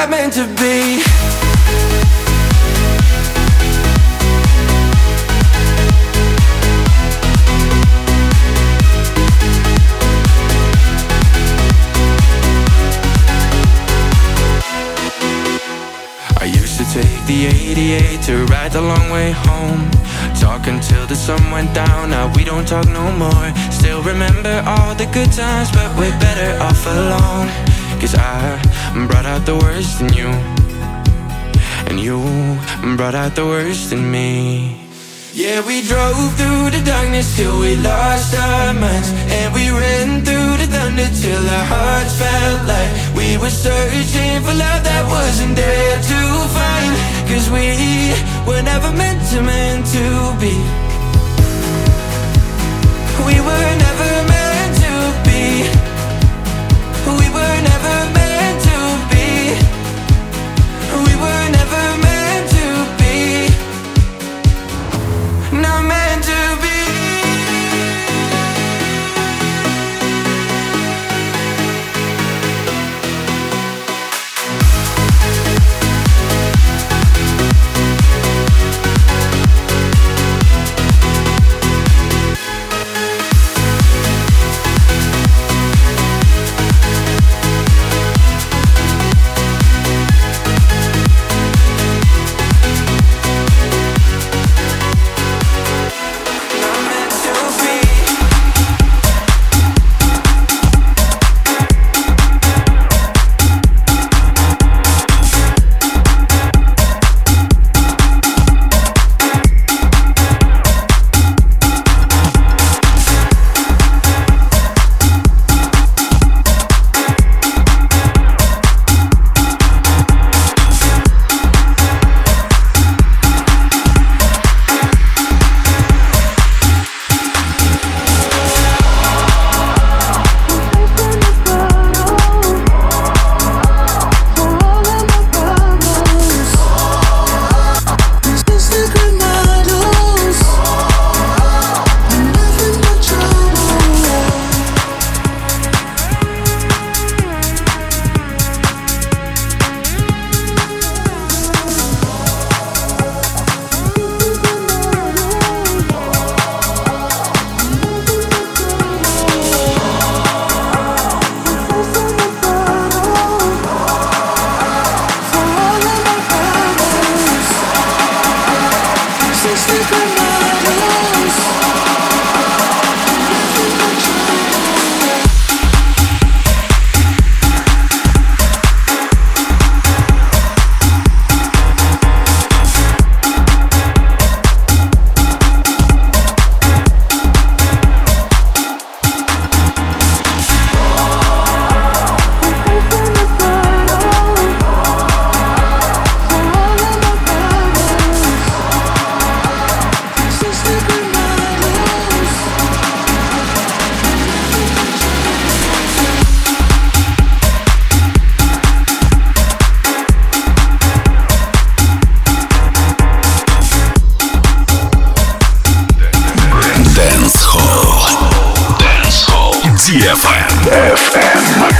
Not meant to be. I used to take the 88 to ride the long way home. Talk until the sun went down. Now we don't talk no more. Still remember all the good times, but we're better off alone. Cause I brought out the worst in you. And you brought out the worst in me. Yeah, we drove through the darkness till we lost our minds. And we ran through the thunder till our hearts felt like we were searching for love that wasn't there to find. Cause we were never meant to, meant to be. We were never DFM. FM.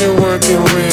you're working with.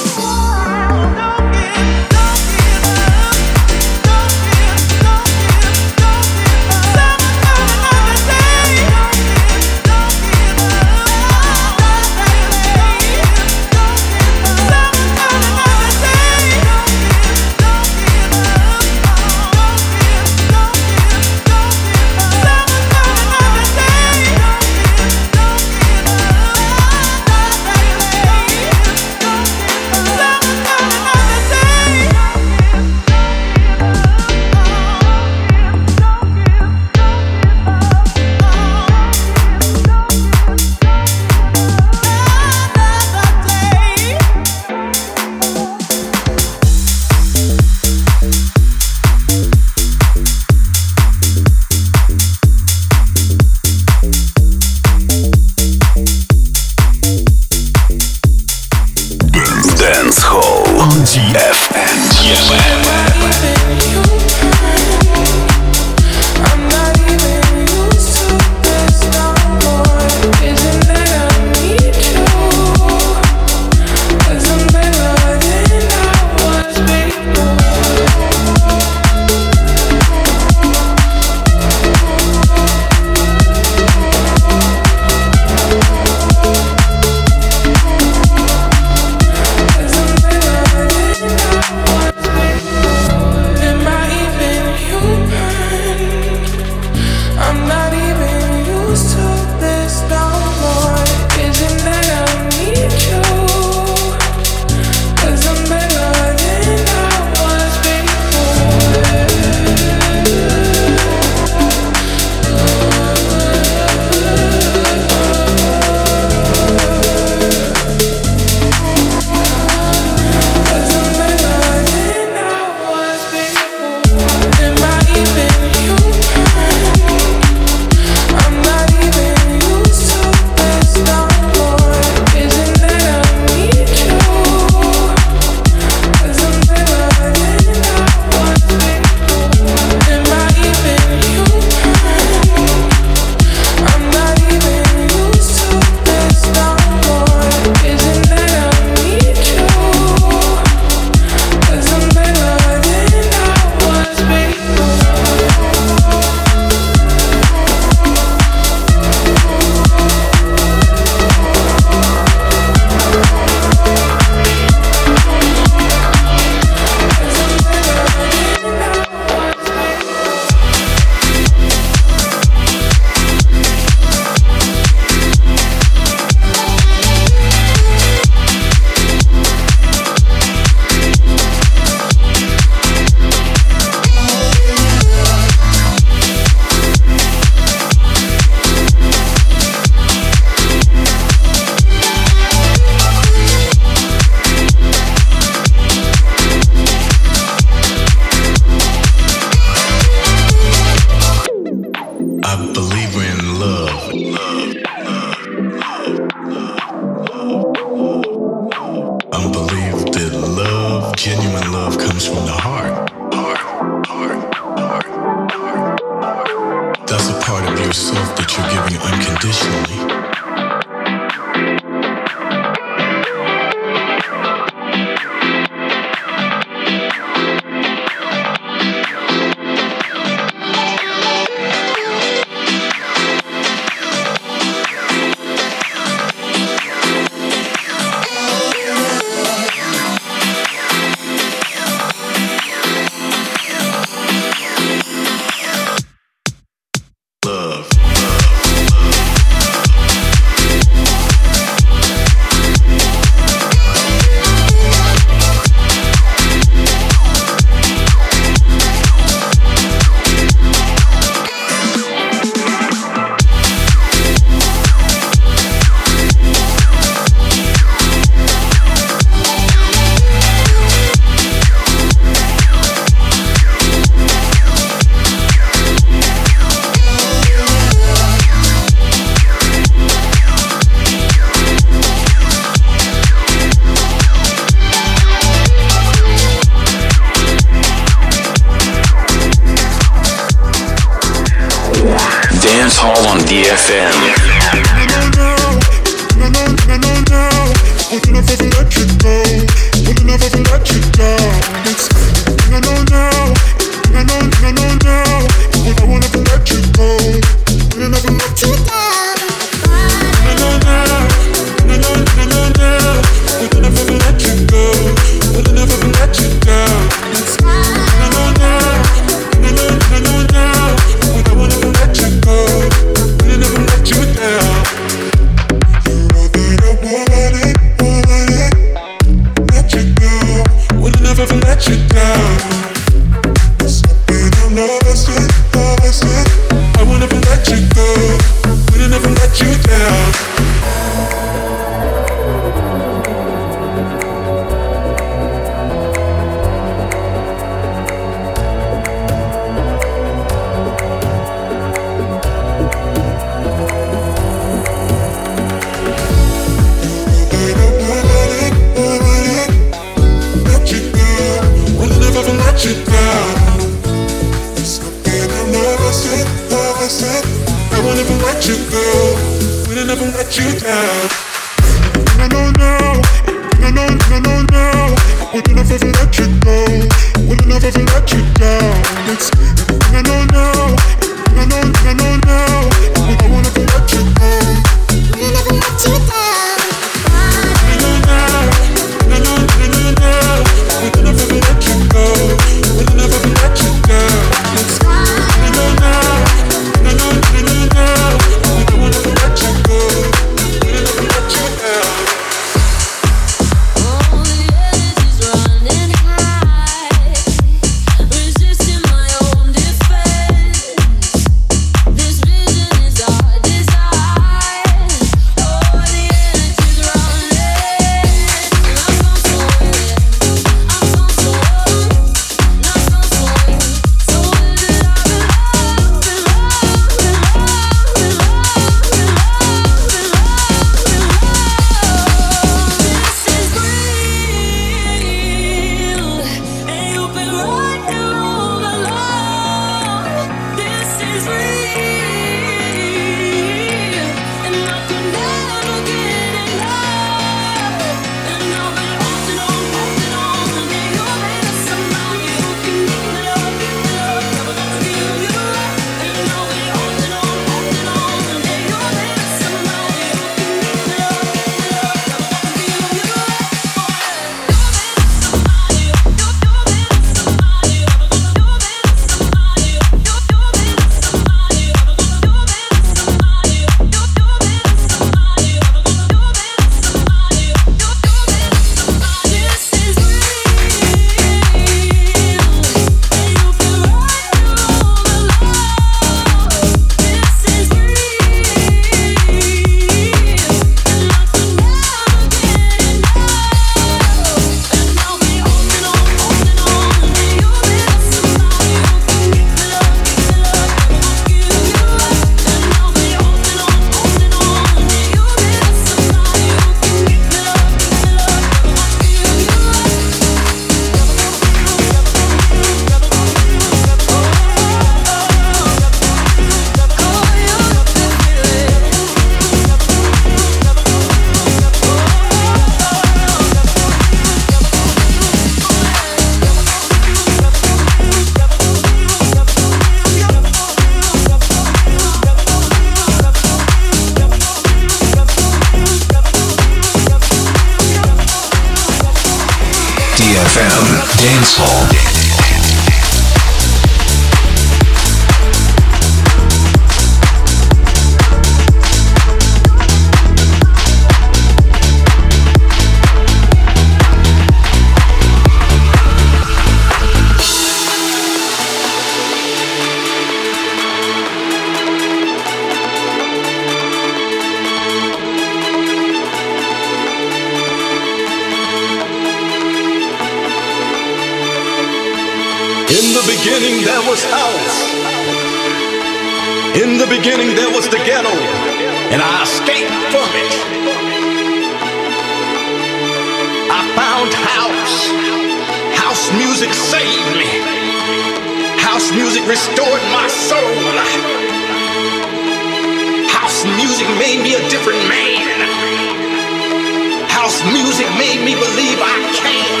Made me believe I can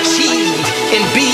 achieve and be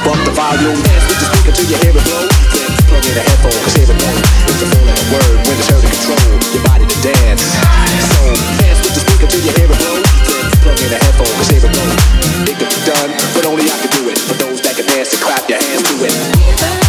pump up the volume. Dance with the speaker till you hear it blow. Then plug in a headphone, cause here's the point. It's a full of a word when it's heard to control your body to dance. So dance with the speaker till you hear it blow. Then plug in a headphone, cause here's the point. It could be done, but only I can do it. For those that can dance and clap your hands to it.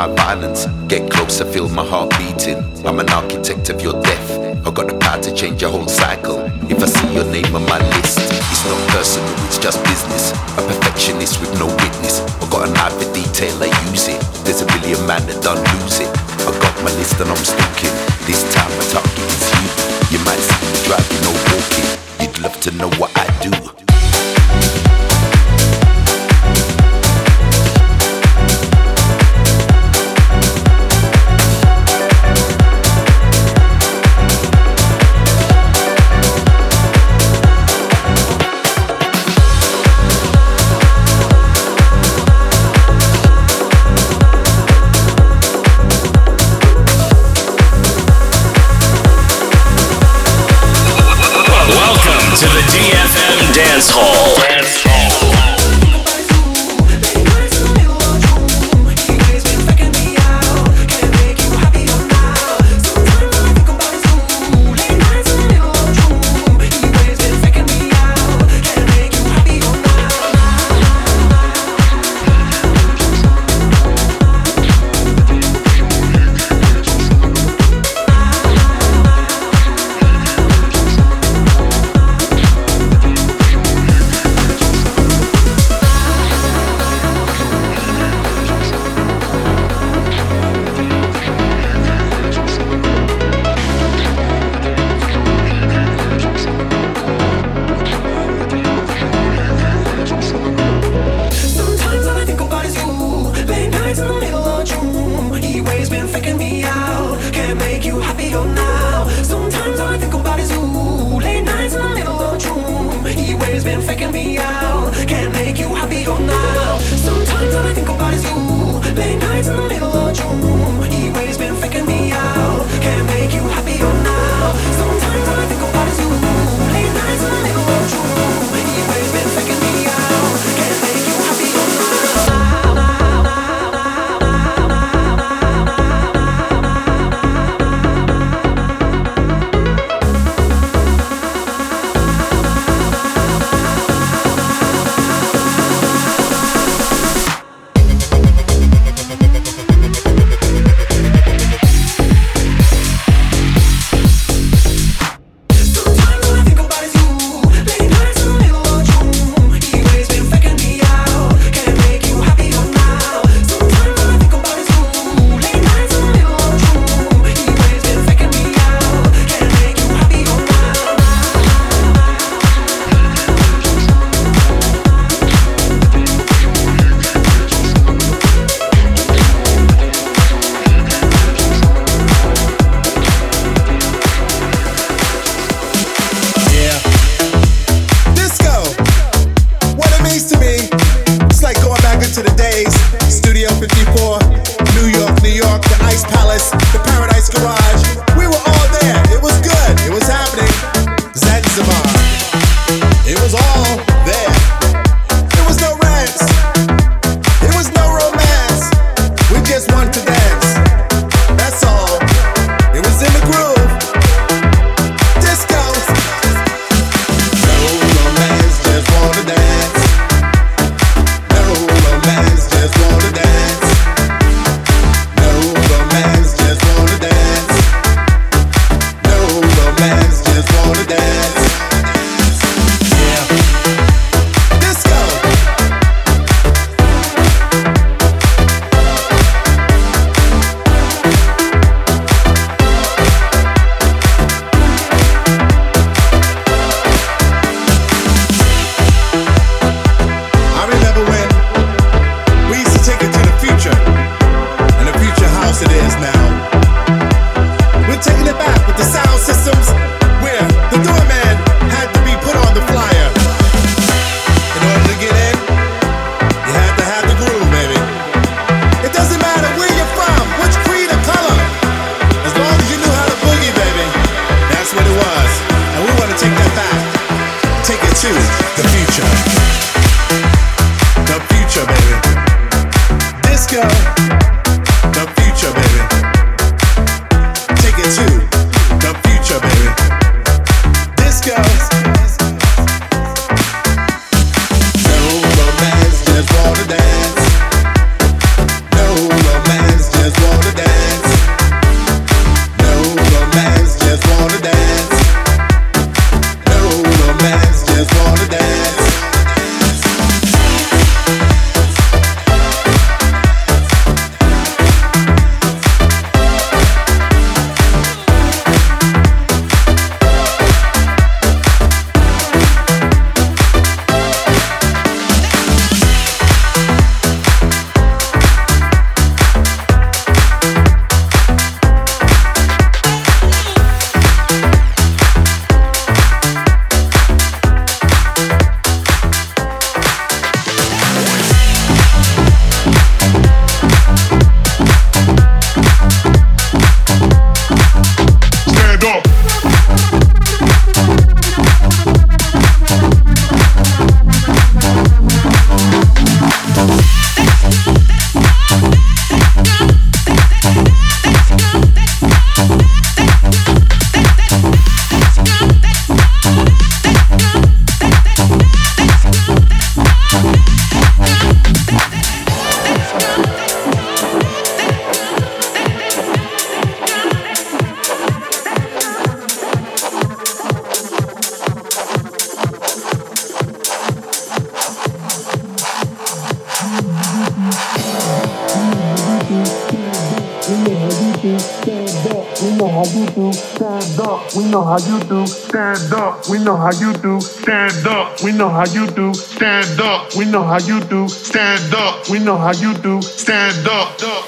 my violence. Get closer, feel my heart beating. I'm an architect of your death. I got the power to change your whole cycle. If I see your name on my list, it's not personal, it's just business. A perfectionist with no witness. I got an eye for detail, I use it. There's a billion man that don't lose it. I got my list and I'm still how you do. Stand up, we know how you do. Stand up, we know how you do. Stand up, we know how you do. Stand up.